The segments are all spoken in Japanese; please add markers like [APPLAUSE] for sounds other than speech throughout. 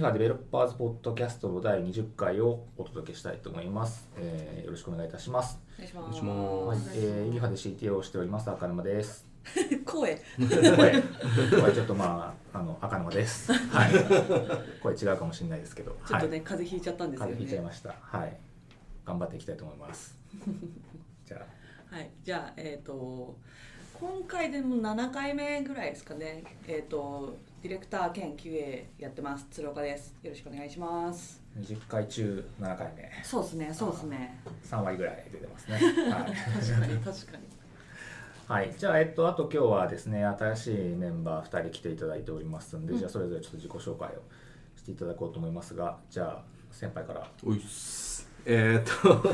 ファデベロッパーズポッドキャストの第20回をお届けしたいと思います。えーよろしくお願いいたします。お願いしお願いしはいま、えー、インファで CTO をしております赤沼です。[LAUGHS] 声声、声ちょっとまああの赤沼です。はい。声違うかもしれないですけど、ちょっとね、はい、風邪ひいちゃったんですよね風邪ひいちゃいました。はい。頑張っていきたいと思います。じゃはいじゃあえっ、と今回でも7回目ぐらいですかねえっ、とディレクター兼 QA やってます。鶴岡です。よろしくお願いします。あ20回中7回目、そうですね。そうですね。3割ぐらい出てますね。[LAUGHS] はい。確かに確かに。[LAUGHS] はい、じゃあ、えっと、あと今日はですね、新しいメンバー2人来ていただいておりますんで、うん。じゃあ、それぞれちょっと自己紹介をしていただこうと思いますが、じゃあ、先輩から。おいっす [LAUGHS] えー、っと、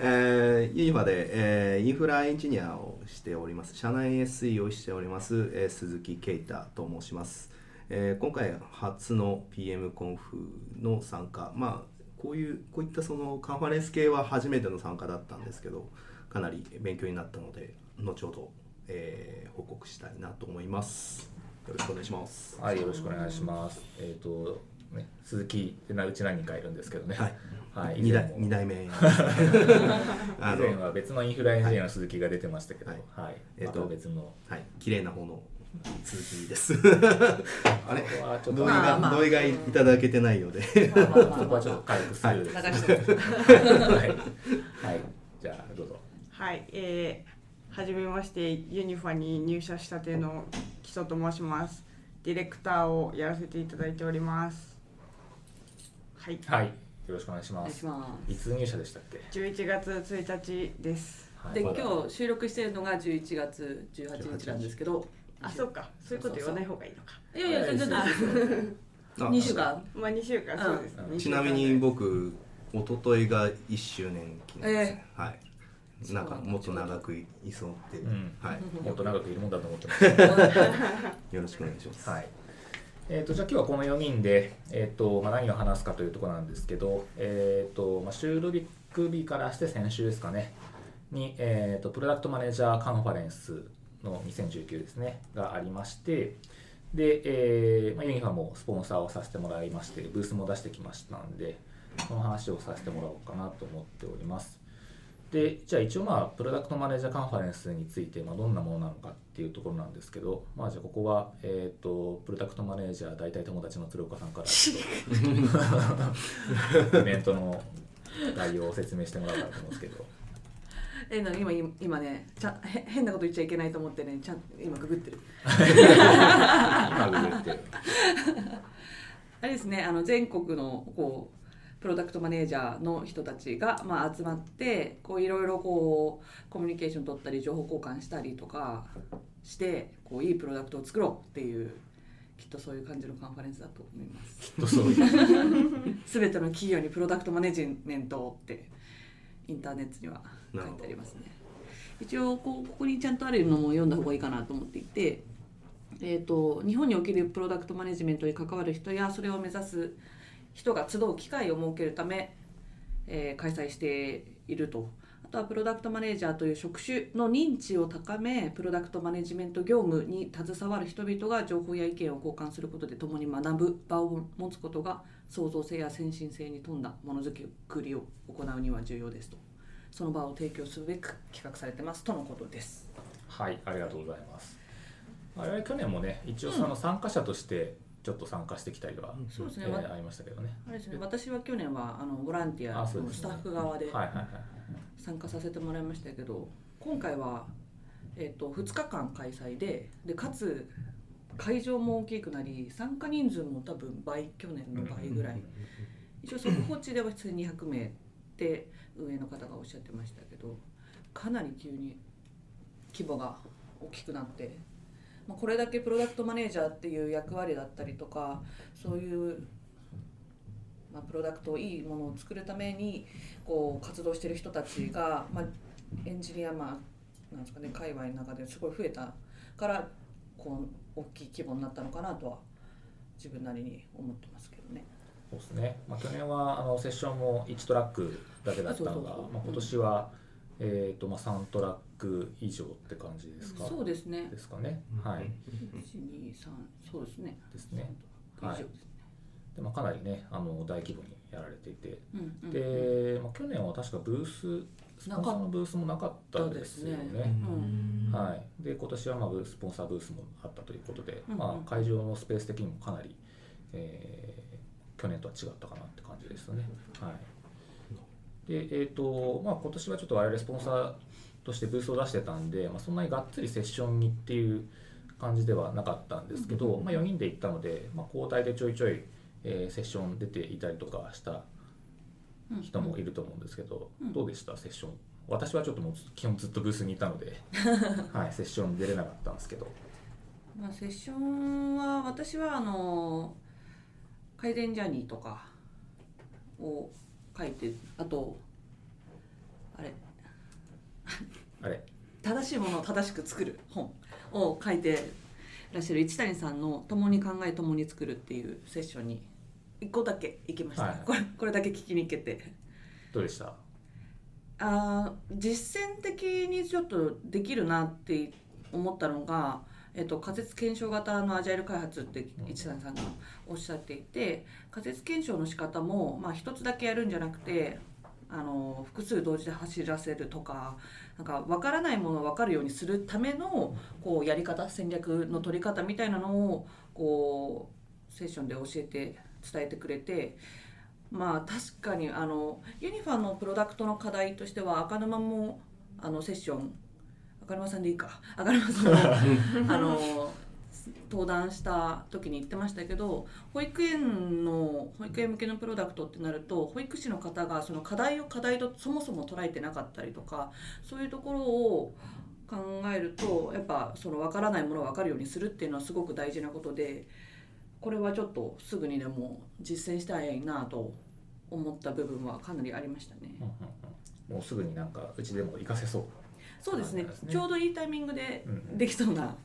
えー、ユニファで、えーインフラエンジニアをしております。社内 SE をしております、えー鈴木啓太と申します、えー今回初の PM コンフの参加。まあこういうこういったそのカンファレンス系は初めての参加だったんですけどかなり勉強になったので後ほど、えー報告したいなと思います。よろしくお願いします。はい、よろしくお願いします。えっ、と、ね、鈴木ってなうち何人かいるんですけどね。はいはい、以二前も。代二代目。[LAUGHS] あ以前は別のインフラエンジニアの鈴木が出てましたけど、ははい。い、まえっとた別の。はい、綺麗な方の鈴木です。[LAUGHS] あれ？ここはちょっと、同意が、まあまあ同意がいただけてないようで。まあまあまあそこはちょっと軽くする。流はい、してはい、はい、じゃあ、どうぞ。はい、えー、はじめましてユニファに入社したての木曽と申します。ディレクターをやらせていただいております。はい、はい、よろしくお願いします。いつ入社でしたっけ？11月1日です。はい。で今日収録してるのが11月18日なんですけど。あそうか。そういうこと言わない方がいいのか。いやいや全然。大丈夫ですよあ2週間。まあ2週間。そうですね、うん。ちなみに僕、一昨日が1周年記念です、えはい。なんかもっと長くいそうって、うん。はい。もっと長くいるもんだと思ってました。よろしくお願いします。はい。えー、とじゃあ今日はこの4人で、えーとまあ、何を話すかというところなんですけど、えーとまあ、収録日からして先週ですかね。に、えー、とプロダクトマネージャーカンファレンスの2019ですね。がありましてで、えーまあ、ユニファもスポンサーをさせてもらいましてブースも出してきましたんでこの話をさせてもらおうかなと思っております。でじゃあ一応まあプロダクトマネージャーカンファレンスについてまあどんなものなのかっていうところなんですけどまあじゃあここはえっ、とプロダクトマネージャー大体友達の鶴岡さんからちょっとイベントの概要を説明してもらおうかなと思うんですけど。えな今今ねちゃ変なこと言っちゃいけないと思ってねちゃん今ググってる。今ググってる。あれですねあの全国のこうプロダクトマネージャーの人たちが、まあ、集まってこういろいろこうコミュニケーション取ったり情報交換したりとかしてこういいプロダクトを作ろうっていうきっとそういう感じのカンファレンスだと思います。きっとそう。いう全ての企業にプロダクトマネジメントをってインターネットには書いてありますね。一応こうここにちゃんとあるのも読んだ方がいいかなと思っていて、えー、と日本におけるプロダクトマネジメントに関わる人やそれを目指す人が集う機会を設けるため、えー開催していると。あとはプロダクトマネージャーという職種の認知を高めプロダクトマネジメント業務に携わる人々が情報や意見を交換することで共に学ぶ場を持つことが創造性や先進性に富んだものづくりを行うには重要ですと。その場を提供するべく企画されてます。とのことですはいありがとうございます。我々去年もね一応その参加者としてちょっと参加してきたりは、そうですね、えわーありましたけどね。あれですね。私は去年はあのボランティアのスタッフ側ではいはいはい参加させてもらいましたけど今回は、えっと2日間開催ででかつ会場も大きくなり参加人数も多分倍去年の倍ぐらい。一応速報値では普通に200名って運営の方がおっしゃってましたけどかなり急に規模が大きくなって、まあ、これだけプロダクトマネージャーっていう役割だったりとかそういう、まあ、プロダクトをいいものを作るためにこう活動してる人たちが、まあ、エンジニアまあなんですかね界隈の中ですごい増えたからこう大きい規模になったのかなとは自分なりに思ってますけどね。そうですね、まあ、去年はあのセッションも1トラックだけだったのがまあ、今年は、えーとまあ、3トラック以上って感じですか？そうですね。ですかね、はい。1 2 3そうですね。ですね。はい。でまあ、かなりねあの大規模にやられていて、うんうんうん。で、まあ、去年は確かブーススポンサーのブースもなかったですよなかったね。うん。はい、で今年はまあブーススポンサーブースもあったということで、うんうん。まあ、会場のスペース的にもかなり、えー去年とは違ったかなって感じですね。はい、で、えーとまあ、今年はちょっと我々スポンサーとしてブースを出してたんで、まあ、そんなにがっつりセッションにっていう感じではなかったんですけど、まあ、4人で行ったので、まあ、交代でちょいちょい、えーセッション出ていたりとかしたうん人もいると思うんですけど、うん。どうでした？セッション。私はちょっともう基本ずっとブースにいたので、[LAUGHS] はい、セッションに出れなかったんですけど。まあ、セッションは私はあの改善ジャーニーとかを書いてあとあれ。あれ。正しいものを正しく作る本を書いてらっしゃる。一谷さんの「共に考え共に作る」っていうセッションに1個だけ行きました、はい。これこれだけ聞きに行けて。どうでした？あー実践的にちょっとできるなって思ったのが、えっと、仮説検証型のアジャイル開発って一谷さんがおっしゃっていて仮説検証の仕方も、まあ、一つだけやるんじゃなくてあの複数同時で走らせるとかなんか分からないものを分かるようにするためのこうやり方戦略の取り方みたいなのをこうセッションで教えて伝えてくれてまあ確かにあのユニファのプロダクトの課題としては赤沼もあのセッション赤沼さんでいいか。赤沼さん。も [LAUGHS] あの登壇した時に言ってましたけど保育園の保育園向けのプロダクトってなると保育士の方がその課題を課題とそもそも捉えてなかったりとかそういうところを考えるとやっぱその分からないものを分かるようにするっていうのはすごく大事なことでこれはちょっとすぐにでも実践したいなと思った部分はかなりありましたね。もうすぐになんかうちでも活かせそうそうですね。ね。ちょうどいいタイミングでうんできそうな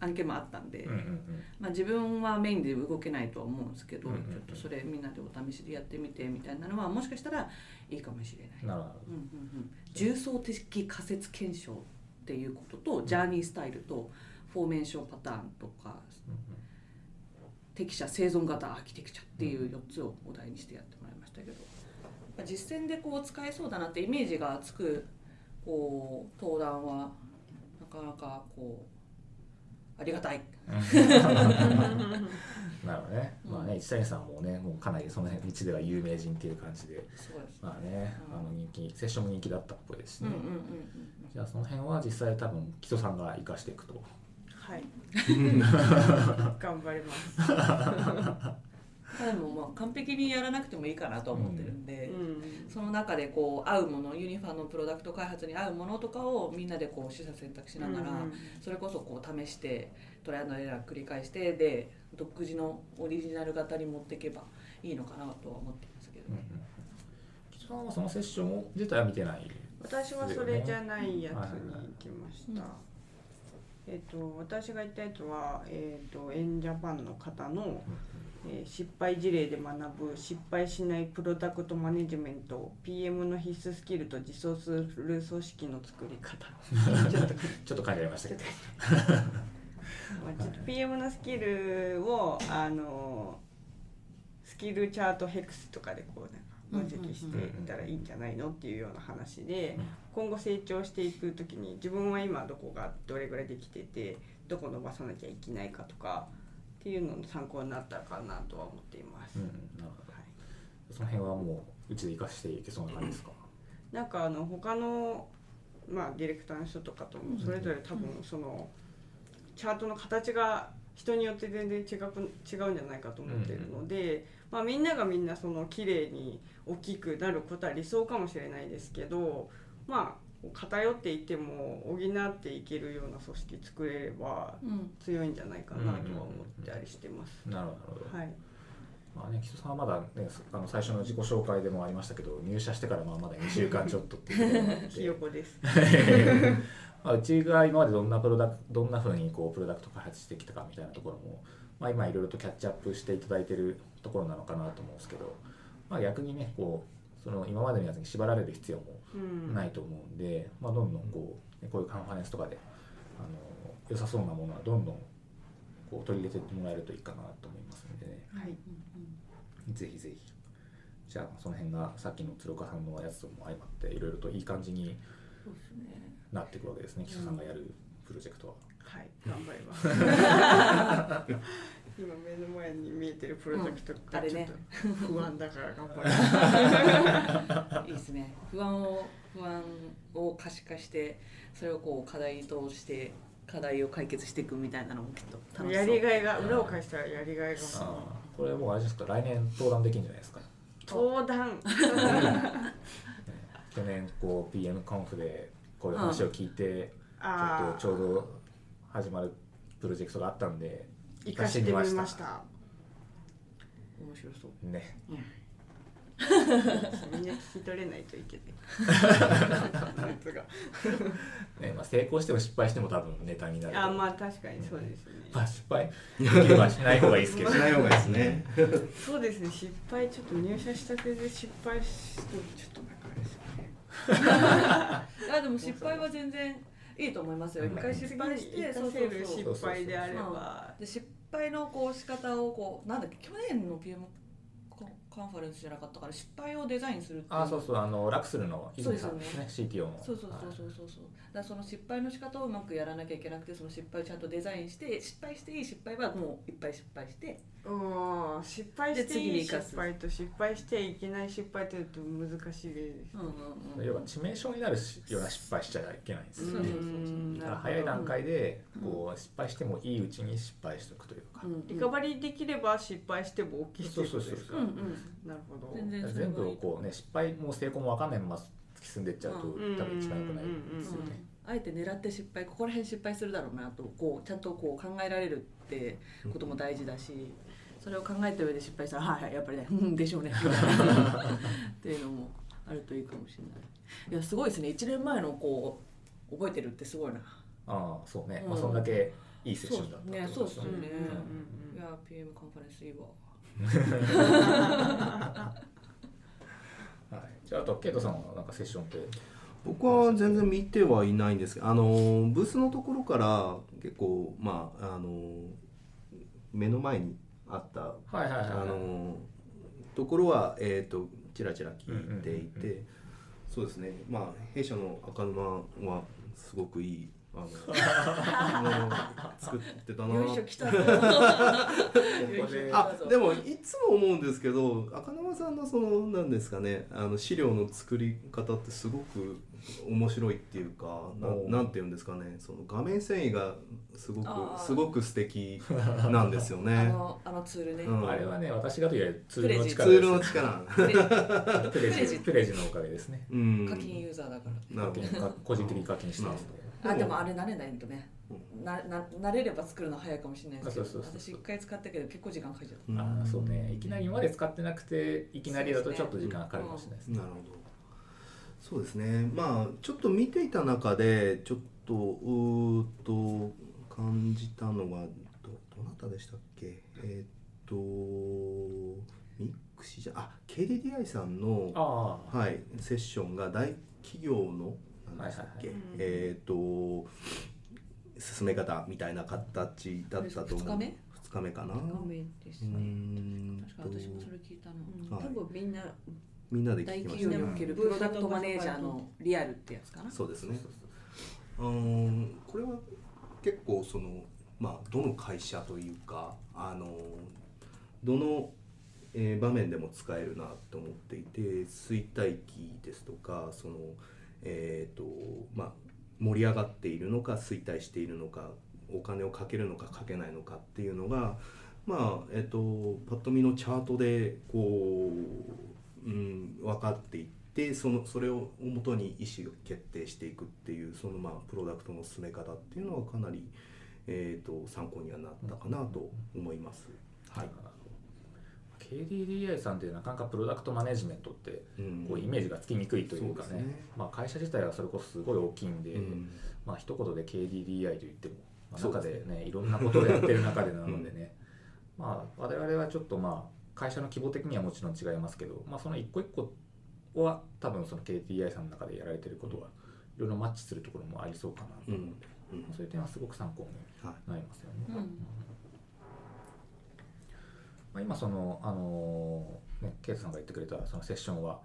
案件もあったんで、うんうんうん。まあ、自分はメインで動けないとは思うんですけど、うんうんうん。ちょっとそれみんなでお試しでやってみてみたいなのはもしかしたらいいかもしれない。なるほど。うんうんうん、重層的仮説検証っていうことと、ジャーニースタイルとフォーメーションパターンとかうん適者生存型アーキテクチャっていう4つをお題にしてやってもらいましたけど、実践でこう使えそうだなってイメージがつくこう登壇はなかなかこうありがたい。[LAUGHS] なるほどね、まあね一谷さんもねもうかなりその辺道では有名人っていう感じで。そうです。まあねうん。あの人気セッションも人気だったっぽいですしね、じゃあその辺は実際多分木戸さんが生かしていくと。はい。[LAUGHS] 頑張ります [LAUGHS] でもまあ完璧にやらなくてもいいかなとは思ってるんで、うん。その中でこう合うものユニファのプロダクト開発に合うものとかをみんなでこう取捨選択しながら、うん。それこそこう試してトライアンドエラー繰り返してで独自のオリジナル型に持っていけばいいのかなとは思ってますけどね。木戸さんはそのセッション自体は見てない私はそれじゃないやつに行きました、はいえっ、と私が言ったやつはえっ、とエンジャパンの方の、えー失敗事例で学ぶ失敗しないプロダクトマネジメント PM の必須スキルと自走する組織の作り方。[LAUGHS] ちょっとちょっと書いてありましたけど。まあちょっと PM のスキルをあのスキルチャートヘクスとかでこうなんか分析していったらいいんじゃないのっていうような話でうん。今後成長していく時に自分は今どこがどれぐらいできててどこ伸ばさなきゃいけないかとかっていうのの参考になったかなとは思っています。うんなるほど。はい。その辺はもううちで生かしていけそうな感じですか？なんかあの他のまあディレクターの人とかともそれぞれ多分そのチャートの形が人によって全然違く違うんじゃないかと思ってるので、まあみんながみんなその綺麗に大きくなることは理想かもしれないですけど、まあ偏っていても補っていけるような組織作れればうん強いんじゃないかなとは思ったりしてます。なるほどはい。まあね、木戸さんはまだ、ね、あの最初の自己紹介でもありましたけど入社してからまあまだ2週間ちょっとっていうこです。[LAUGHS] まあうちが今までどんなプロダクどんなふうにこうプロダクト開発してきたかみたいなところも、まあ、今いろいろとキャッチアップしていただいてるところなのかなと思うんですけど、まあ、逆にねこうその今までのやつに縛られる必要もうん。ないと思うんで、まあ、どんどんこうねこういうカンファレンスとかであの良さそうなものはどんどんこう取り入れていってもらえるといいかなと思いますのでね。はい。ぜひぜひじゃあその辺がさっきの鶴岡さんのやつとも相まっていろいろといい感じになっていくわけですね岸田さんがやるプロジェクトは。はい頑張ります [LAUGHS] 今目の前に見えてるプロジェクトうんあれね。がちょっと不安だから頑張りますいいですね。不安を不安を可視化してそれをこう課題として課題を解決していくみたいなのもきっと楽しそう。やりがいが裏を返したらやりがいがこれもうあれですか来年登壇できるんじゃないですか、ね登壇。[LAUGHS] 去年こう PM コンフでこういう話を聞いて、あちょっとちょうど始まるプロジェクトがあったんで生かしてみました。面白そう。ね。みんな聞き取れないといけない。[LAUGHS] ねまあ、成功しても失敗しても多分ネタになる。あまあ確かにそうですね。まあ失敗？できればしない方がいいですけど。しない方がいいですね。そうですね。失敗ちょっと入社したてで失敗してちょっとなんかあれですよね。[LAUGHS] いやでも失敗は全然いいと思いますよ。一回失敗して次に活かせる失敗であれば。で失敗のこう仕方をこうなんだっけ去年の PM コンカンファレンスじゃなかったから失敗をデザインするっていう。あそうそうあのラクスルの泉さんですね。そう CTO の。そうそうそうそうそう。そうだからその失敗の仕方をうまくやらなきゃいけなくてその失敗をちゃんとデザインして失敗していい失敗はもういっぱい失敗して。うん失敗していい失敗と失敗していけない失敗というと難しいです。うんうんうん。要は致命傷になるしような失敗しちゃいけないんですよ。ねそうそうそううんだから早い段階でこう失敗してもいいうちに失敗しておくというか、うんリカバリーできれば失敗しても OK っていうことですか？うんうんなるほど。全然全部をこうね失敗も成功も分かんないまま突き進んでいっちゃうと、うん。多分一番良くないですよね。あえて狙って失敗ここら辺失敗するだろうなとこうちゃんとこう考えられるってことも大事だしそれを考えた上で失敗したら「はいはいやっぱりね [LAUGHS] うんでしょうね」っていうのもあるといいかもしれない。いやすごいですね。1年前のこう覚えてるってすごいな。ああそうね、うん。まあ、そんだけいいセッションだったってことですよそうね。うん。いや PM カンファレンスいいわ [LAUGHS] はい、じゃああとケイトさんはなんかセッションって？僕は全然見てはいないんですけどあのブースのところから結構まああの目の前にあったはいはいはいはい。あのところはえっ、とちらちら聞いていうんうんてそうですね。まあ弊社の赤沼はすごくいいあのも [LAUGHS] う作ってたな。よいしょ来たぞ。[LAUGHS] あでもいつも思うんですけど赤沼さんのそのなんですかねあの資料の作り方ってすごく面白いっていうかななんていうんですかねその画面繊維がすごくすごく素敵なんですよあね。[LAUGHS] のあのツールね、うん。あれはね私がというよりツールのツ力ですールの力。プレジジプレジのおかげですね。うん。課金ユーザーだから。なるほど。か個人的に課金してますのであでもあれ慣れないとね。なな慣れれば作るの早いかもしれないですけどそうそうそうそう。私一回使ったけど結構時間かかっちゃっう。んああそうね。いきなり今まで使ってなくていきなりだとちょっと時間かかるかもしれないですね。なるほど。そうですね。まあちょっと見ていた中でちょっとうーっと感じたのがどどなたでしたっけ？えーっとミックシじゃあ KDDI さんのはいセッションが大企業の何でしたっけ？はいはいはい。えーっと進め方みたいな形だったと思う。二日目？二日目かな？た画面ですうーねん確か私もそれ聞いたな、はい。多分みんなみんなで大聞きました。ね企業におけるプロダクトマネージャーのリアルってやつかな？そうですね。うーんこれは結構そのまあどの会社というかあのどの、えー場面でも使えるなと思っていて衰退期ですとかそのえっ、とまあ盛り上がっているのか衰退しているのかお金をかけるのかかけないのかっていうのがまあえっ、とパッと見のチャートでこう、うん、分かっていってそのそれをもとに意思を決定していくっていうそのまあプロダクトの進め方っていうのはかなり、えー、と参考にはなったかなと思います。はい KDDI さんってなかなかプロダクトマネジメントってうん。こうイメージがつきにくいというかね,、そうですね。まあ、会社自体はそれこそすごい大きいんで、うん。まあ一言で KDDI と言っても、まあ、中ですでねいろんなことをやってる中でなのでね、[LAUGHS] まあ我々はちょっとまあ会社の規模的にはもちろん違いますけど、まあ、その一個一個は多分その KDDI さんの中でやられてることはいろいろマッチするところもありそうかなと思うので、うん。そういう点はすごく参考にはいなりますよね。うんまあ、今その、あのーね、ケイトさんが言ってくれたそのセッションは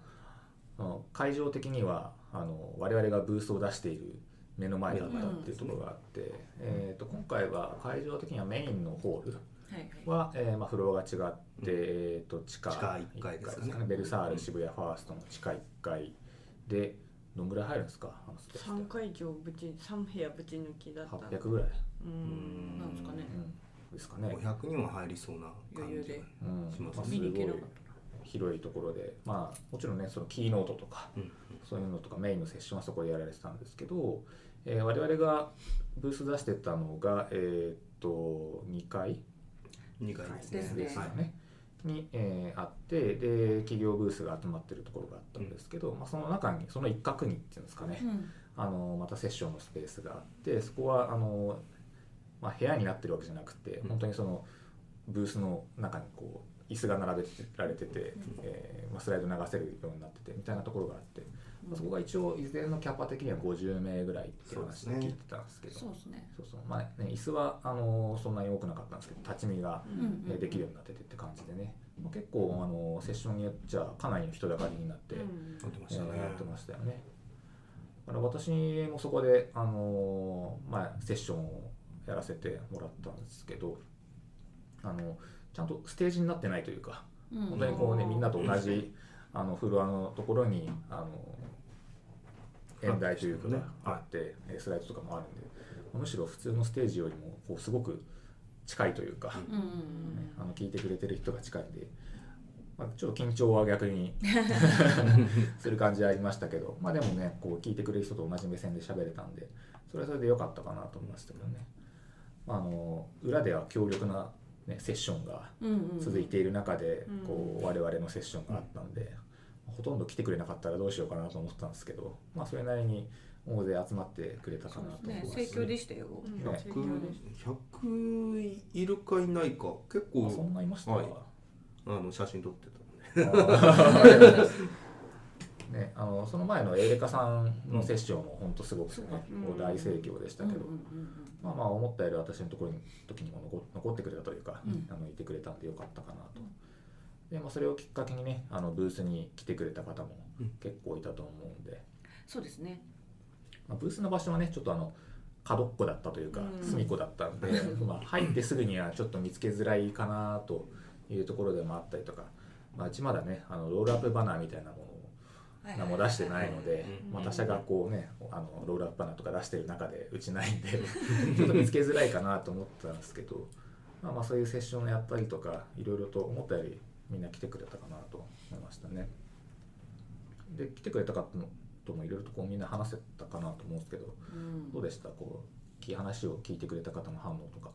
あの会場的にはあの我々がブースを出している目の前だったっていうところがあって、えー、と今回は会場的にはメインのホールはいは、えーまあ、フロアが違って、えー、と地下地下一階ですかね。一ベルサール渋谷ファーストの地下1階でどんぐらい入るんですか？あのスペース3会場ぶち3部屋ぶち抜きだった。800ぐらい、うん。なんですかね。うん、ですかね、500人は入りそうな感じで。うん。しまあ、す広いところで。まあもちろんねそのキーノートとかうんそういうのとかメインのセッションはそこでやられてたんですけど、えー我々がブース出してたのがえーっと2階？2階ですですねですよね、に、えーあってで企業ブースが集まってるところがあったんですけど、まあ、その中にその一角にっていうんですかね、うん。あのまたセッションのスペースがあってそこはあの、まあ、部屋になってるわけじゃなくて、うん。本当にそのブースの中にこう椅子が並べられてて、えーまあ、スライド流せるようになっててみたいなところがあって、まあそこが一応いずれのキャパ的には50名ぐらいっていう話を聞いてたんですけどそうですね。そうそう。まあね、椅子はあのそんなに多くなかったんですけど立ち見が、うんえーできるようになっててって感じでね、まあ、結構あのセッションによっちゃかなりの人だかりになって、うん。えーやってましたよね。だから私もそこで、あのーまあ、セッションをやらせてもらったんですけどあのちゃんとステージになってないというか、うん。本当にこうねうんみんなと同じあのフロアのところにあの演台というかがあって、えスライドとかもあるんでむしろ普通のステージよりもこうすごく近いというか、うんうんあの聞いてくれてる人が近いんで、まあ、ちょっと緊張は逆に [LAUGHS] する感じはありましたけど、まあ、でもねこう聞いてくれる人と同じ目線で喋れたんでそれはそれで良かったかなと思いましたけどね、まあ、あの裏では強力な、ね、セッションがうんうん。続いている中で、うん。こう我々のセッションがあったんで、ほとんど来てくれなかったらどうしようかなと思ってたんですけど、まあ、それなりに大勢集まってくれたかなとです思いますね。盛況でしたよ。うん。ね。盛況でした。100いるかいないか結構あそんないました、はい。あの写真撮ってた [LAUGHS] ね、あのその前のエレカさんのセッションも本当すごくね、うん。大盛況でしたけど、うんうんまあまあ思ったより私のところに時にも残残ってくれたというか、うん。あのいてくれたんでよかったかなと。でまあ、それをきっかけにねあのブースに来てくれた方もうん。結構いたと思うんで、そうですね。まあ、ブースの場所はねちょっとあの角っこだったというか、うん。隅っこだったんで、[LAUGHS] まあ、入ってすぐにはちょっと見つけづらいかなというところでもあったりとか、まあ、うちまだねあのロールアップバナーみたいなものを何も出してないので、うん。まあ、他社がこうねあのロールアップバナーとか出してる中でうちないんで [LAUGHS] ちょっと見つけづらいかなと思ったんですけど、まあ、まあそういうセッションをやったりとかいろいろと思ったよりみんな来てくれたかなと思いましたね。で来てくれた方ともいろいろとこうみんな話せたかなと思うんですけどうん。どうでした？こうき話を聞いてくれた方の反応とか。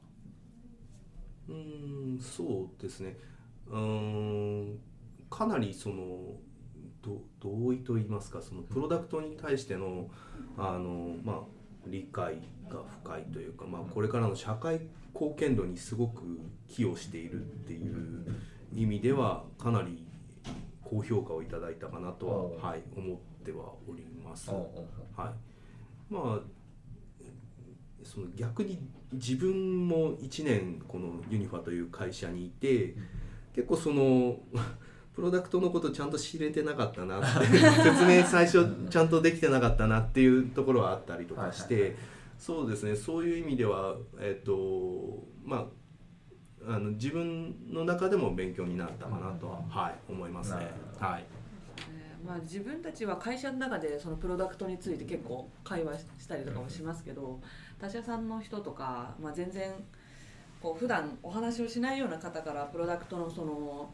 うーんそうですね。うーんかなりそのど同意と言いますかそのプロダクトに対してのあの、まあ、理解が深いというか、まあ、これからの社会貢献度にすごく寄与しているっていう意味ではかなり高評価をいただいたかなとは、はい、思ってはおります。はい、まあその逆に自分も1年このユニファという会社にいて結構そのプロダクトのことちゃんと知れてなかったなって説明最初ちゃんとできてなかったなっていうところはあったりとかしてそうですね。そういう意味ではえっとまああの自分の中でも勉強になったかなとは、うん。はい、思いますね。はい。えーまあ、自分たちは会社の中でそのプロダクトについて結構会話したりとかもしますけど他社さんの人とか、まあ、全然こう普段お話をしないような方からプロダクトのその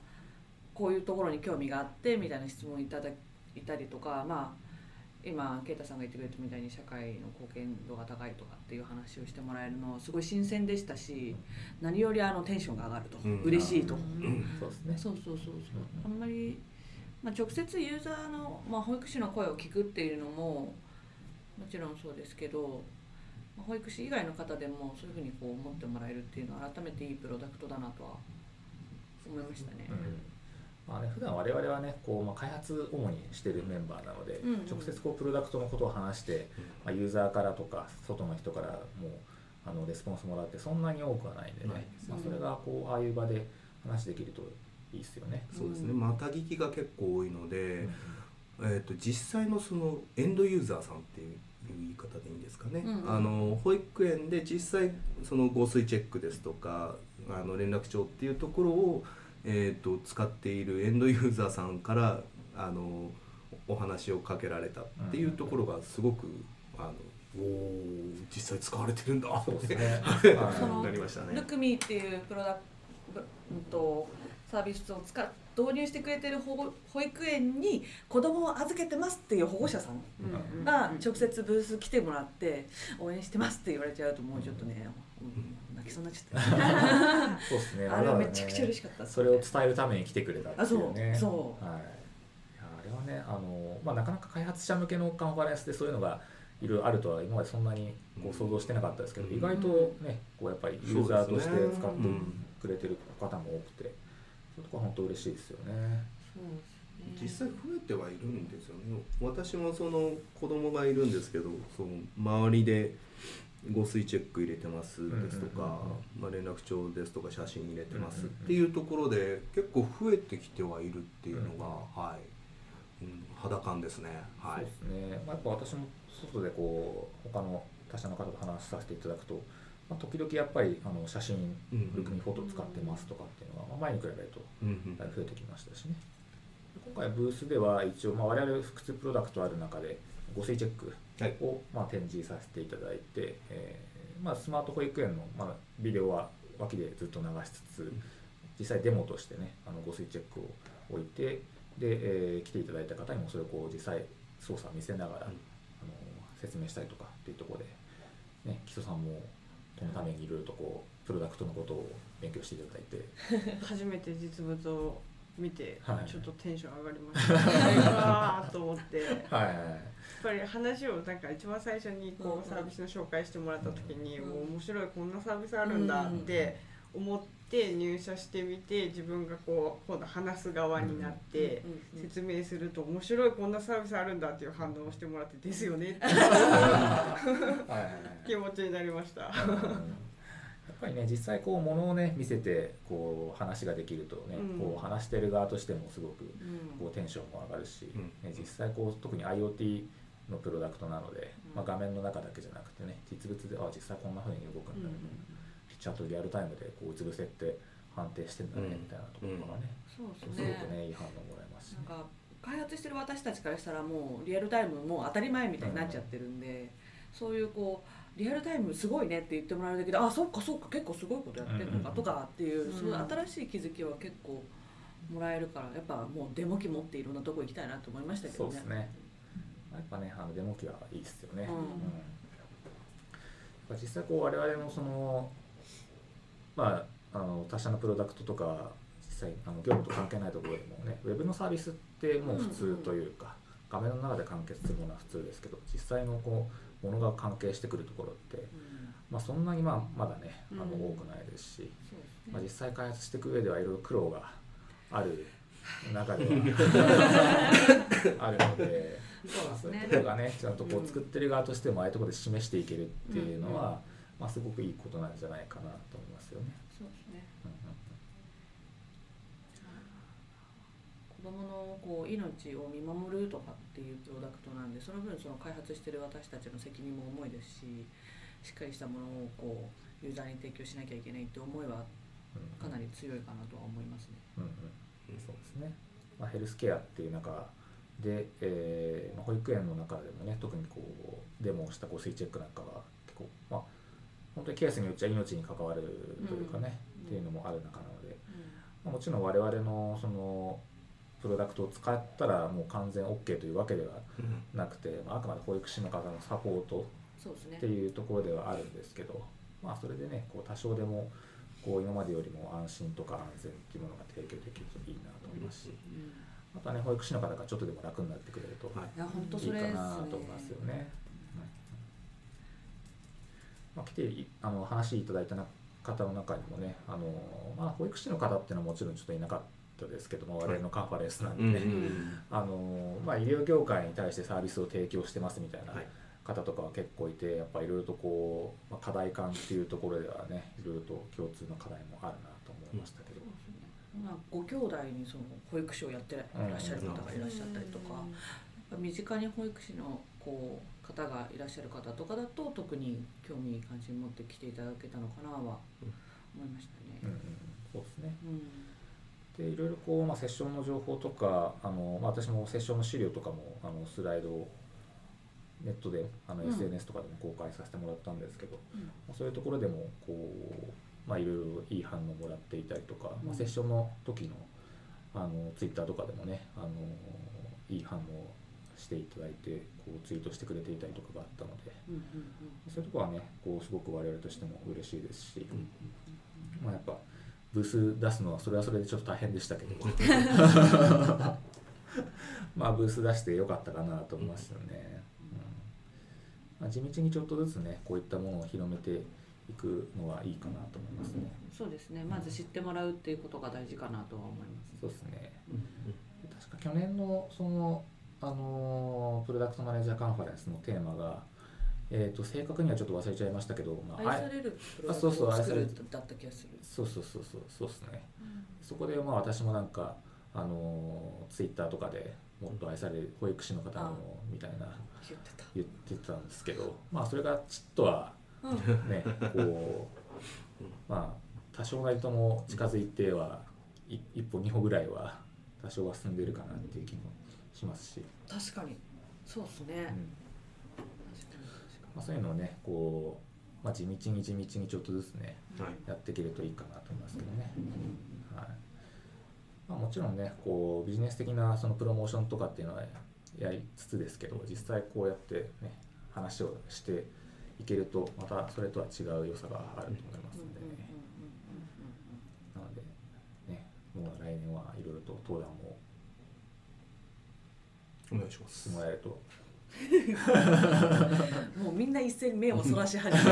こういうところに興味があってみたいな質問をいただいたりとか、まあ、今啓太さんが言ってくれたみたいに社会の貢献度が高いとかっていう話をしてもらえるのはすごい新鮮でしたし何よりあのテンションが上がると、うん嬉しいと。そうですね。そうそうそうそうあんまり、まあ、直接ユーザーの、まあ、保育士の声を聞くっていうのももちろんそうですけど、まあ保育士以外の方でもそういうふうにこう思ってもらえるっていうのは改めていいプロダクトだなとは思いましたね。まあね、普段我々はねこう、まあ、開発主にしてるメンバーなので、うんうん。直接こうプロダクトのことを話して、まあ、ユーザーからとか外の人からもあのレスポンスもらってそんなに多くはないんでね、ない。まあ、それがこうああいう場で話できるといいですよね。そうですね。また聞きが結構多いので、えー、と実際のそのエンドユーザーさんっていう言い方でいいんですかね、うんうん。あの保育園で実際その合水チェックですとかあの連絡帳っていうところを、えー、と使っているエンドユーザーさんからあのお話をかけられたっていうところがすごく、あのおー実際使われてるんだ。そうですね。[LAUGHS] なりましたね。ルクミっていうプロダクうんとサービスを使っ導入してくれてる保護保育園に子供を預けてますっていう保護者さんうんが直接ブース来てもらって応援してますって言われちゃうともうちょっとね、うん泣きそうになっちゃって [LAUGHS] そうですね。あれはめちゃくちゃ嬉しかったですそれを伝えるために来てくれたっていうね。あそうそうはい。いやあれはね、あのまあなかなか開発者向けのカンファレンスでそういうのがいろいろあるとは今までそんなにこう想像してなかったですけど、うん意外とね、こうやっぱりユーザーとして使ってくれてる方も多くて、そういうところは本当嬉しいですよね。実際増えてはいるんですよね私もその子供がいるんですけどその周りで誤水チェック入れてますですとか、まあ、連絡帳ですとか写真入れてますっていうところで結構増えてきてはいるっていうのが、はい、うん、肌感ですね。はい。そうですね。まあやっぱ私も外でこう他の他社の方と話させていただくと、まあ時々やっぱりあの写真うんルクミフォト使ってますとかっていうのが、まあ前に比べるといぶ増えてきましたしね。今回ブースでは一応、まあ、我々複数プロダクトある中で誤水チェックはいを、まあ、展示させていただいて、えーまあ、スマート保育園の、まあ、ビデオは脇でずっと流しつつ実際デモとしてねあの誤水チェックを置いてで、えー来ていただいた方にもそれをこう実際操作を見せながら、あの説明したりとかっていうところで、ね、木曽さんもこのためにいろいろとこうプロダクトのことを勉強していただいて。[LAUGHS] 初めて実物を見て、はい。ちょっとテンション上がりました、うわーと思って。やっはいはい。はいぱり話をなんか一番最初にこうサービスの紹介してもらった時に、うん。もう面白いこんなサービスあるんだって思って入社してみて自分がこう今度話す側になってうん説明すると面白いこんなサービスあるんだっていう反応をしてもらってですよねって。[LAUGHS] 気持ちになりました。やっぱりね実際こう物をね見せてこう話ができるとね、うん。こう話してる側としてもすごくうん。こうテンションも上がるし、うん。ね、実際こう特に IoT のプロダクトなので、うん。まあ、画面の中だけじゃなくてね実物であ実際こんな風に動くんだ、ちゃんとリアルタイムでこううつ伏せって判定してんだね、うん。みたいなところからね、そうですすごねくね。いい反応もらえますし、なんか開発してる私たちからしたらもうリアルタイムもう当たり前みたいになっちゃってるんで、そういうこうリアルタイムすごいねって言ってもらえるだけであそっかそっか結構すごいことやってるのかとかっていう、うん。そういう新しい気づきは結構もらえるからやっぱもうデモ機持っていろんなとこ行きたいなと思いましたけどね。そうですね。やっぱねあのデモ機はいいですよね、うん。実際こう我々のそのまああの他社のプロダクトとか実際あの業務と関係ないところでもねウェブのサービスってもう普通というか、画面の中で完結するものは普通ですけど実際のこうものが関係してくるところって、うん。まあ、そんなにまあまだねあのうん多くないですし、まあ、実際開発していく上ではいろいろ苦労がある [LAUGHS] 中ではあるので。まあそういうところがねちゃんとこう作ってる側としてもああいうところで示していけるっていうのは、まあ、すごくいいことなんじゃないかなと思いますよね。そうですねうん子供のこう命を見守るとかっていうプロダクトなんでその分その開発してる私たちの責任も重いですししっかりしたものをこうユーザーに提供しなきゃいけないって思いはうんかなり強いかなとは思いますね。うんうん。そうですね、まあ、ヘルスケアっていう中で、えーまあ、保育園の中でもね特にこうデモをしたこう水チェックなんかは結構まあ本当にケースによっちゃ命に関わるというかね、うんっていうのもある中なので、まあもちろん我々のそのプロダクトを使ったらもう完全 OK というわけではなくて、まあ、あくまで保育士の方のサポートっていうところではあるんですけど、まあ、それでねこう多少でもこう今までよりも安心とか安全っていうものが提供できるといいなと思いますし、うんあとはね保育士の方がちょっとでも楽になってくれるとはいいや本当いいかなと思いますよね。まあ、来ていあの話いただいたな方の中にもねあの、まあ、保育士の方っていうのはもちろんちょっといなかったですけども、我々のカンファレンスなんでね、あのまあ、医療業界に対してサービスを提供してますみたいなはい。方とかは結構いてやっぱいろいろとこう、まあ、課題感っていうところではねいろいろと共通の課題もあるなと思いましたけど、まあ、ご兄弟にその保育士をやってらっしゃる方がいらっしゃったりとか、身近に保育士のこう方がいらっしゃる方とかだと特に興味関心持って来ていただけたのかなは思いましたね。うんうん、そうですね。うんでいろいろこう、まあ、セッションの情報とかあの、まあ、私もセッションの資料とかもあのスライドをネットであのうん。SNS とかでも公開させてもらったんですけど、うん。まあそういうところでもこう、まあ、いろいろいい反応もらっていたりとか、うん。まあ、セッションの時のあのツイッターとかでもねあのいい反応していただいてこうツイートしてくれていたりとかがあったのでうんうんそういうところはねこうすごく我々としても嬉しいですし、うん。まあ、やっぱブース出すのはそれはそれでちょっと大変でしたけど。[LAUGHS] まあブース出してよかったかなと思いますよね、うん。まあ、地道にちょっとずつねこういったものを広めていくのはいいかなと思いますね。そうですね。まず知ってもらうっていうことが大事かなとは思います。そうですね。確か去年のそのあのープロダクトマネージャーカンファレンスのテーマがえー、と正確にはちょっと忘れちゃいましたけど、まあ、愛されるプロあそうそうダクトを作る。だった気がする。そうそうそうそうそうですね。そこでまあ私もなんかあのツイッターとかでもっと愛される保育士の方もみたいな言ってた。言ってたんですけどまあそれがちっとはうん。ねこうまあ多少なりとも近づいてはい一歩二歩ぐらいは多少は進んでるかなっていう気もしますし、確かに。そうですね。うんまあ、そういうのをねこう、まあ、地道に地道にちょっとずつねはい。やっていけるといいかなと思いますけどね。はい。まあ、もちろんねこうビジネス的なそのプロモーションとかっていうのはやりつつですけど実際こうやってね話をしていけるとまたそれとは違う良さがあると思いますうんので、ね、なのでねもう来年はいろいろと登壇もお願いします。もらえると [LAUGHS] もうみんな一斉に目をそらし始めた。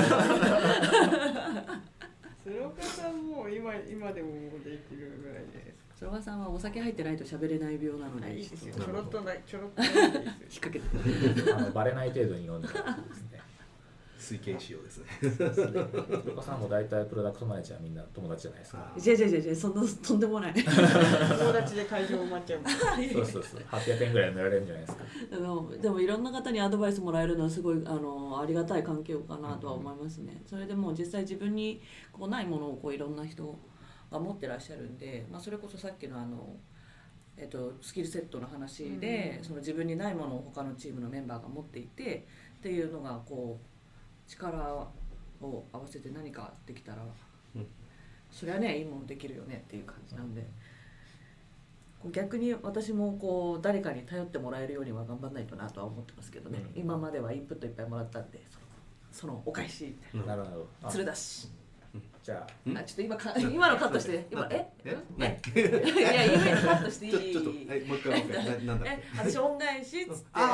鶴岡さんも今今でももうできるぐらいですそばさんはお酒入ってないと喋れない病なのか。いでいですよ。ちょろっとだちょろっとだけでいいですよ。引っ掛けて。あのバレない程度に読んでもらってですね水拳仕様ですね。ルカさんも大体プロダクトマネージャーみんな友達じゃないですか。あじゃじゃじゃじゃそんなとんでもない。友達で会場埋まっちゃう。そうそうそう。800円ぐらい塗られるんじゃないですか。あのでもいろんな方にアドバイスもらえるのはすごいあのありがたい環境かなとは思いますね。それでもう実際自分にこうないものをこういろんな人が持ってらっしゃるんで、まあ、それこそさっきのあの、えっと、スキルセットの話で、うん。その自分にないものを他のチームのメンバーが持っていてっていうのがこう力を合わせて何かできたら、うん。それはねいいものできるよねっていう感じなんで。こう逆に私もこう誰かに頼ってもらえるようには頑張らないとなとは思ってますけどね、うん。今まではインプットいっぱいもらったんでそのそのお返しみたいな。鶴だしじゃん？あちょっと今か [LAUGHS] 今のカットして今え？え [LAUGHS] え？いや今のカットしていいちょっとはいもう一回もう一回ななんだっえけ私恩返しっつってあー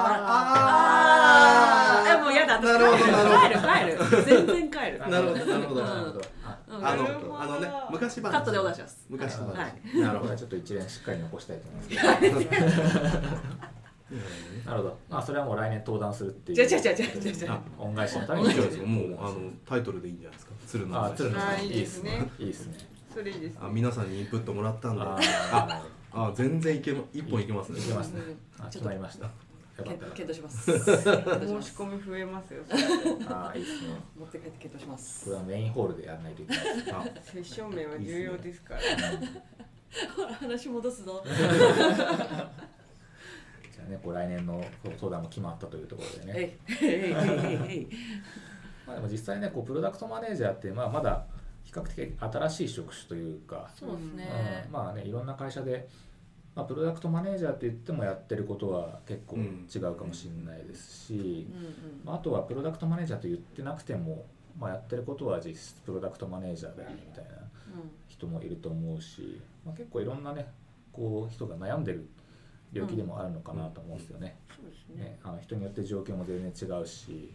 あーえもうやだなるほど帰る帰る全然帰るあなるほどなるほどうんなるほどあのなるほどあのね昔話カットでお願いします昔話、はいなるほどちょっと一連しっかり残したいと思いますなるほど。あそれはもう来年登壇するっていう。じゃじゃじゃじゃじゃじゃあ。恩返しのために。もうあのタイトルでいいんじゃないですか。鶴の話あ鶴野さあいいですすね。いいですね。それいいですね。あ皆さんにインプットもらったんで。あああ全然いけま一本いけますね。いけますね。うん。あ決まりました。よかけったら。検討します。[LAUGHS] 申し込み増えますよ。それあいいですね。持って帰って検討します。これはメインホールでやらないといけないですあセッション名は重要ですから。ほら [LAUGHS] 話戻すぞ [LAUGHS] じゃあね。こう来年の登壇も決まったというところでね。[LAUGHS] まあでも実際ねこうプロダクトマネージャーってまあまだ比較的新しい職種というか。そうですね。うん、まあねいろんな会社で、まあ、プロダクトマネージャーって言ってもやってることは結構違うかもしれないですし、まあ、あとはプロダクトマネージャーと言ってなくても、まあ、やってることは実質プロダクトマネージャーだよねみたいな人もいると思うし、まあ、結構いろんなねこう人が悩んでる領域でもあるのかなと思うんですよね。そうですね。ねあの人によって状況も全然違うし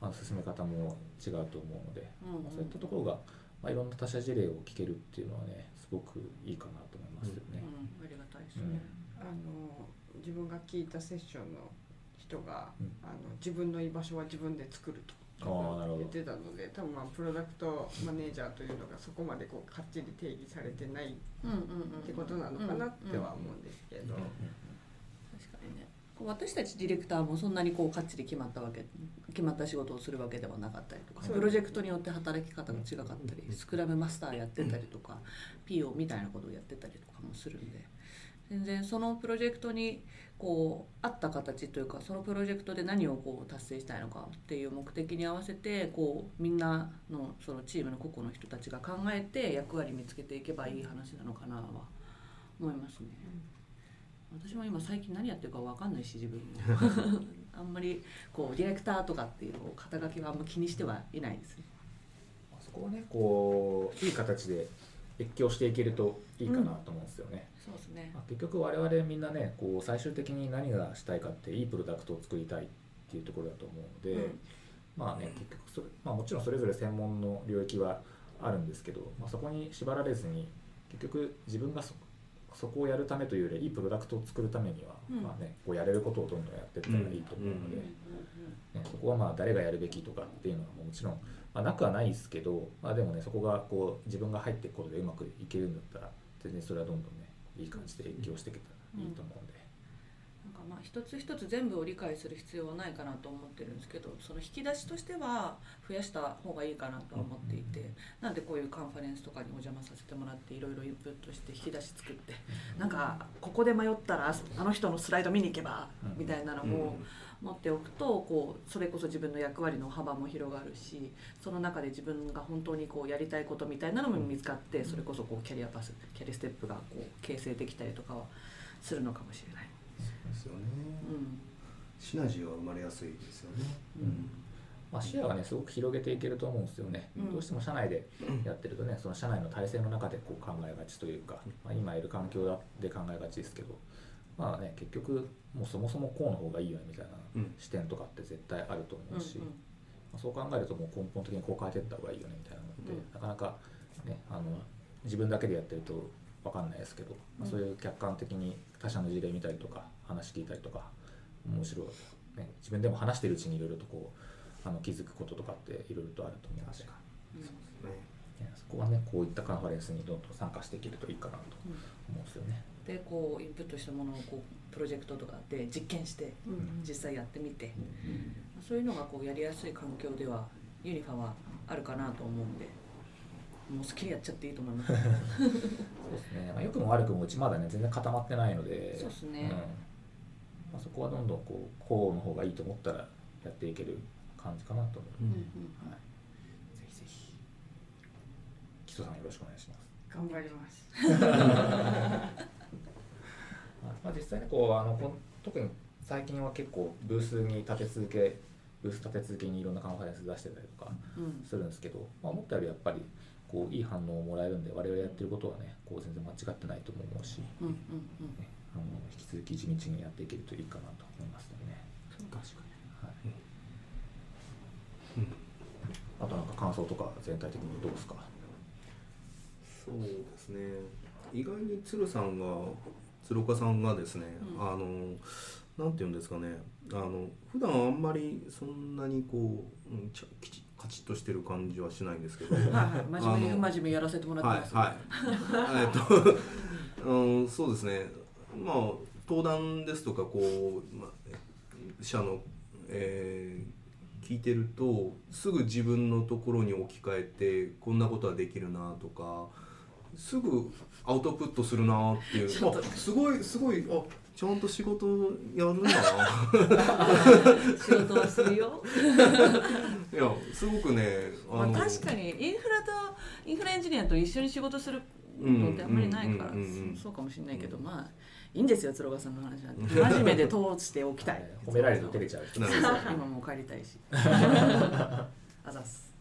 あの進め方も違うと思うので、うんうん。まあ、そういったところが、まあ、いろんな他社事例を聞けるっていうのはねすごくいいかなと思いますよね。うん。ありがたいですうん。ねあの自分が聞いたセッションの人が、うん。あの自分の居場所は自分で作るとああなるほど。言ってたので多分まあプロダクトマネージャーというのがそこまでこうかっちり定義されてないっうんうんうん。てことなのかなっては思うんですけど、私たちディレクターもそんなにこうかっちり決まったわけ決まった仕事をするわけではなかったりとかプロジェクトによって働き方が違かったりスクラムマスターやってたりとか PO みたいなことをやってたりとかもするんで全然そのプロジェクトにこう合った形というかそのプロジェクトで何をこう達成したいのかっていう目的に合わせてこうみんなのそのチームの個々の人たちが考えて役割見つけていけばいい話なのかなは思いますね。私も今最近何やってるか分かんないし自分。も [LAUGHS] あんまりこうディレクターとかっていうのを肩書きはあんま気にしてはいないですね。そこをねこういい形で越境していけるといいかなと思うんですよね、そうですね。まあ、結局我々みんなねこう最終的に何がしたいかっていいプロダクトを作りたいっていうところだと思うので、うん。まあね結局それ、まあ、もちろんそれぞれ専門の領域はあるんですけど、まあ、そこに縛られずに結局自分がそそこをやるためというよりいいプロダクトを作るためには、うんまあね、こうやれることをどんどんやっていったらいいと思うので、うんね、そこはまあ誰がやるべきとかっていうのはもちろん、まあ、なくはないですけど、まあ、でもねそこがこう自分が入っていくことでうまくいけるんだったら全然それはどんどんねいい感じで影響していけたらいいと思うんで。まあ一つ一つ全部を理解する必要はないかなと思ってるんですけどその引き出しとしては増やした方がいいかなとは思っていてなんでこういうカンファレンスとかにお邪魔させてもらっていろいろインプットして引き出し作ってなんかここで迷ったらあの人のスライド見に行けばみたいなのを持っておくとこうそれこそ自分の役割の幅も広がるしその中で自分が本当にこうやりたいことみたいなのも見つかってそれこそこうキャリアパスキャリアステップがこう形成できたりとかはするのかもしれない。ですよね。うん。シナジーは生まれやすいですよね。うん。まあ、視野がねすごく広げていけると思うんですよね、うん。どうしても社内でやってるとねその社内の体制の中でこう考えがちというか、まあ、今いる環境で考えがちですけど。まあね結局もうそもそもこうの方がいいよねみたいなうん。視点とかって絶対あると思うし、うんうん。まあ、そう考えるともう根本的にこう変えていった方がいいよねみたいなのって、うん。なかなかねあの自分だけでやってると分かんないですけど、まあ、そういう客観的に他者の事例見たりとか話聞いたりとかむしろ、ね、自分でも話してるうちにいろいろとこうあの気づくこととかっていろいろとあると思うので、うんね。ねそこはねこういったカンファレンスにどんどん参加していけるといいかなとうん。思うんですよね。でこうインプットしたものをこうプロジェクトとかで実験して実際やってみてそういうのがこうやりやすい環境ではユニファはあるかなと思うんでもう好きにやっちゃっていいと思います。そうですね、まあ、良くも悪くもうちまだね全然固まってないので。そうですね。ん。まあ、そこはどんどんこうこうの方がいいと思ったらやっていける感じかなと思う、うんうんはい、ぜひぜひ。木曽さんよろしくお願いします。頑張ります。[LAUGHS] まあ、実際にこうあのこん特に最近は結構ブースに立て続けブース立て続けにいろんなカンファレンス出してたりとかうん。するんですけど、まあ、思ったよりやっぱりこういい反応をもらえるんで我々やってることはねこう全然間違ってないと思うし、うんうんね、あの引き続き地道にやっていけるといいかなと思いますのでね。確かはい。うん。あとなんか感想とか全体的にどうですか？そうですね。意外に鶴さんが鶴岡さんがですね、うん。あのなんていうんですかね。あの普段あんまりそんなにこう、ちカチッとしてる感じはしないんですけど。はいはい。真面目に真面目やらせてもらってはいます、はいえっと [LAUGHS] うんそうですね。まあ登壇ですとかこう、まあ、社の、えー聞いてるとすぐ自分のところに置き換えてこんなことはできるなとかすぐアウトプットするなっていう。あすごいすごいあちゃんと仕事やるな。仕事をするよ。[LAUGHS] いやすごくねまあ、確かにインフラとインフラエンジニアと一緒に仕事するのってあんまりないからうんうんうんうん。そうかもしれないけどまあいいんですよ鶴岡さんの話なん。て真面目で通しておきたい。[LAUGHS] 褒められると照れちゃう。今もう帰りたいし。[LAUGHS] あざっす。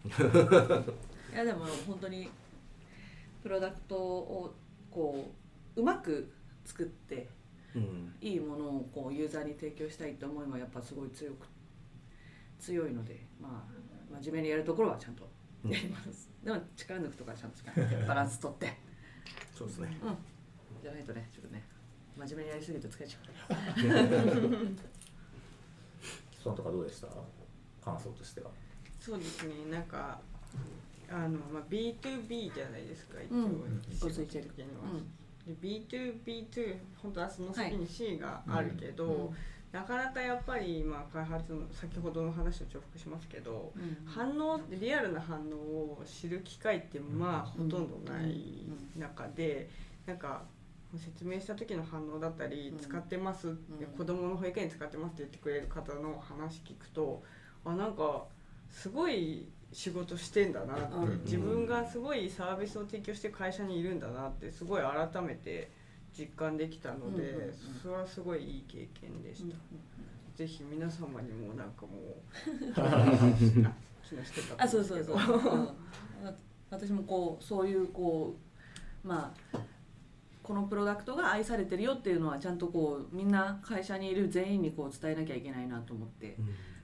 いやでも本当にプロダクトをこううまく作ってうんいいものをこうユーザーに提供したいって思いはやっぱすごい強く強いのでまあ真面目にやるところはちゃんとやります、でも力抜くとかはちゃんと力抜いてバランス取って。そうですね。うん。じゃないとねちょっとね真面目にやりすぎると疲れちゃうから。木曽さんとかどうでした？感想としては。そうですねなんかあの、まあ、B2B じゃないですか一応、うん。仕事ごついてる的には。う、ん。で B2B2 本当はその先に C があるけど、うんなかなかやっぱりまあ開発の先ほどの話と重複しますけど、うん。反応リアルな反応を知る機会ってまあほとんどない中でなんか説明した時の反応だったりうん。使ってます、ん。子供の保育園使ってますって言ってくれる方の話聞くとあなんかすごい仕事してんだなって、うん。自分がすごいサービスを提供してる会社にいるんだなってすごい改めて実感できたので、うんうんうんそれはすごいいい経験でした。ぜひ皆様にもなんかもう [LAUGHS] あそうそうそう、うん。私もこうそういうこうまあこのプロダクトが愛されてるよっていうのはちゃんとこうみんな会社にいる全員にこう伝えなきゃいけないなと思って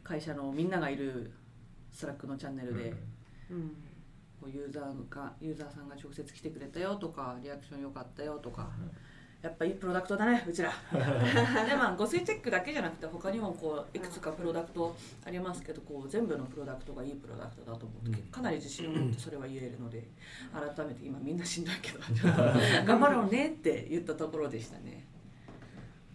会社のみんながいる Slack のチャンネルで、うん。こうユーザーがユーザーさんが直接来てくれたよとかリアクション良かったよとか、やっぱいいプロダクトだねうちら。[LAUGHS] でまあ午睡チェックだけじゃなくて他にもこういくつかプロダクトありますけどこう全部のプロダクトがいいプロダクトだと思って、かなり自信を持ってそれは言えるので改めて今みんなしんどいけど [LAUGHS] 頑張ろうねって言ったところでしたね、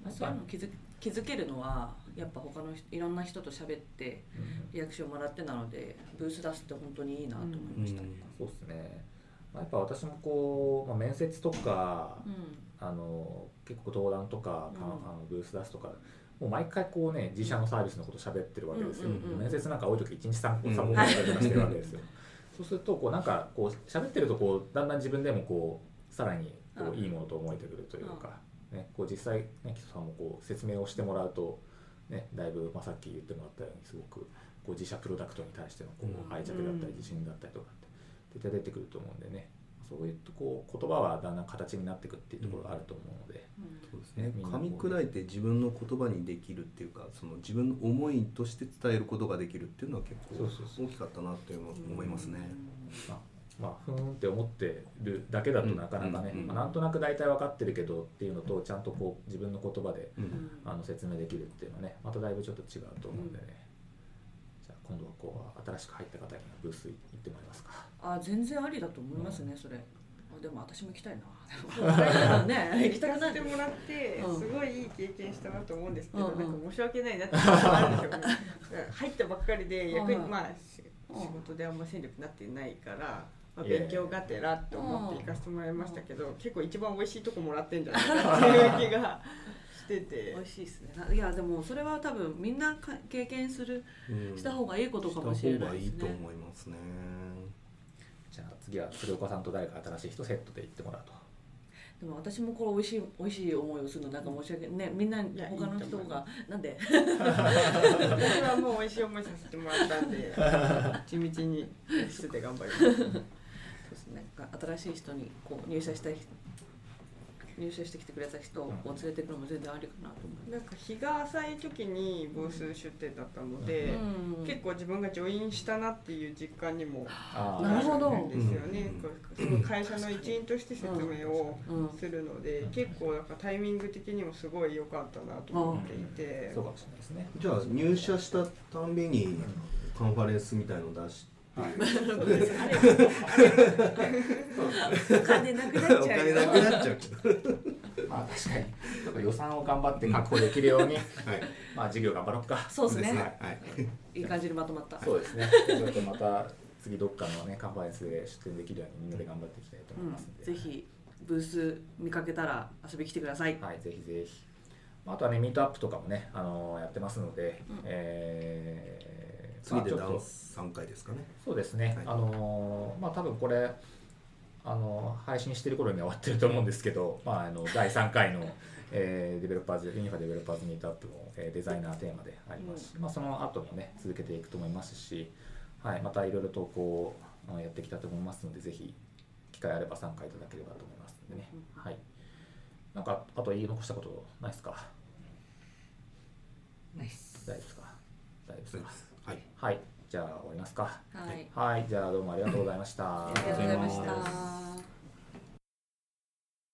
まあ、そういうの気づ気づけるのはやっぱ他の人いろんな人と喋ってリアクションもらってなのでブース出すって本当にいいなと思いました、そうですね、まあ、やっぱ私もこう、まあ、面接とかうん。あの結構登壇とか、うん。あのブース出すとかもう毎回こうね自社のサービスのこと喋ってるわけですよ、うんうんうん。面接なんか多い時1日3個うん3個ぐらいとかしてるわけですよ、そうするとこうなんかこう喋ってるとこうだんだん自分でもこうさらにこううん。いいものと思えてくるというか、ね、こう実際ね木曽さんもこう説明をしてもらうと、ね、だいぶ、まあ、さっき言ってもらったようにすごくこう自社プロダクトに対してのこうん。う愛着だったり自信だったりとかって絶対出てくると思うんでねそういうとこう言葉はだんだん形になっていくっていうところがあると思うので、そうですね。噛み砕いて自分の言葉にできるっていうかその自分の思いとして伝えることができるっていうのは結構そうそうそう。大きかったなっていうのは思いますね。まあまあ、ふーんって思ってるだけだとなかなかね、うんうんまあ、なんとなく大体分かってるけどっていうのとちゃんとこう自分の言葉でうんあの説明できるっていうのはねまただいぶちょっと違うと思うんでね、じゃあ今度はこう新しく入った方にブース行ってもらいますか。あ全然ありだと思いますね、それ。あでも私も行きたいな。[LAUGHS] ね。[LAUGHS] 行きたくなせてもらってうん。すごいいい経験したなと思うんですけど、うんうんなんか申し訳ないなってあるんですよね。[LAUGHS] 入ったばっかりで役にうんまあ仕事であんま戦力になってないから、まあ、勉強がてらと思って行かせてもらいましたけど結構一番美味しいとこもらってんじゃないかっていう気が [LAUGHS] してて。美味しいですね。ないやでもそれは多分みんなか経験するうん。した方がいいことかもしれないですね。した方がいいと思いますね。じゃあ次は鶴岡さんと誰か新しい人セットで行ってもらうと。でも私もこれ美味しい美味しい思いをするのなんか申し訳ねみんなや他の人がなんで？[LAUGHS] 私はもう美味しい思いさせてもらったんで地道に室で頑張りますそうですね新しい人にこう入社したい人入社してきてくれた人を連れてくるのも全然ありかなと思なんか日が浅い時にブース出店だったので、う、うん、結構自分がジョインしたなっていう実感にもあなるほどるんですよね、うんこうすごい会社の一員として説明をうんするので、結構なんかタイミング的にもすごい良かったなと思っていて、そうかもしれないですね。じゃあ入社したたんびにカンファレンスみたいの出して。[LAUGHS] お金なくなっおちゃう [LAUGHS] 金なくなっちゃうけど。まあ確かに。ちょっと予算を頑張って確保できるように、はい。まあ事業頑張ろうかそうですね。はい。い。い感じにまとまった。[LAUGHS] そうですね。ちょっとまた次どっかのねカンファレンスで出店できるようにみんなで頑張っていきたいと思いますので、うん、ぜひブース見かけたら遊びに来てください。はい、ぜひぜひ。まああとはね、ミートアップとかもね、あのーやってますので、うん。えー次で第まあちょっと。三回ですかね。そうですね、はい。あのーまあ多分これ、あのー配信してる頃には終わってると思うんですけど、まあ、あの第3回の、[LAUGHS] えーデベロッパーズ、ユニファデベロッパーズミートアップも、えーデザイナーテーマであります。し、まあ、その後もね、続けていくと思いますし、はい、またいろいろとこう、やってきたと思いますので、ぜひ、機会あれば参加いただければと思いますのでね。うんはい。なんか、あと言い残したことないですか？ナイス大丈夫ですか？大丈夫です。はい。はい。じゃあ終わりますか。はいはい。じゃあどうもありがとうございました。ありがとうございました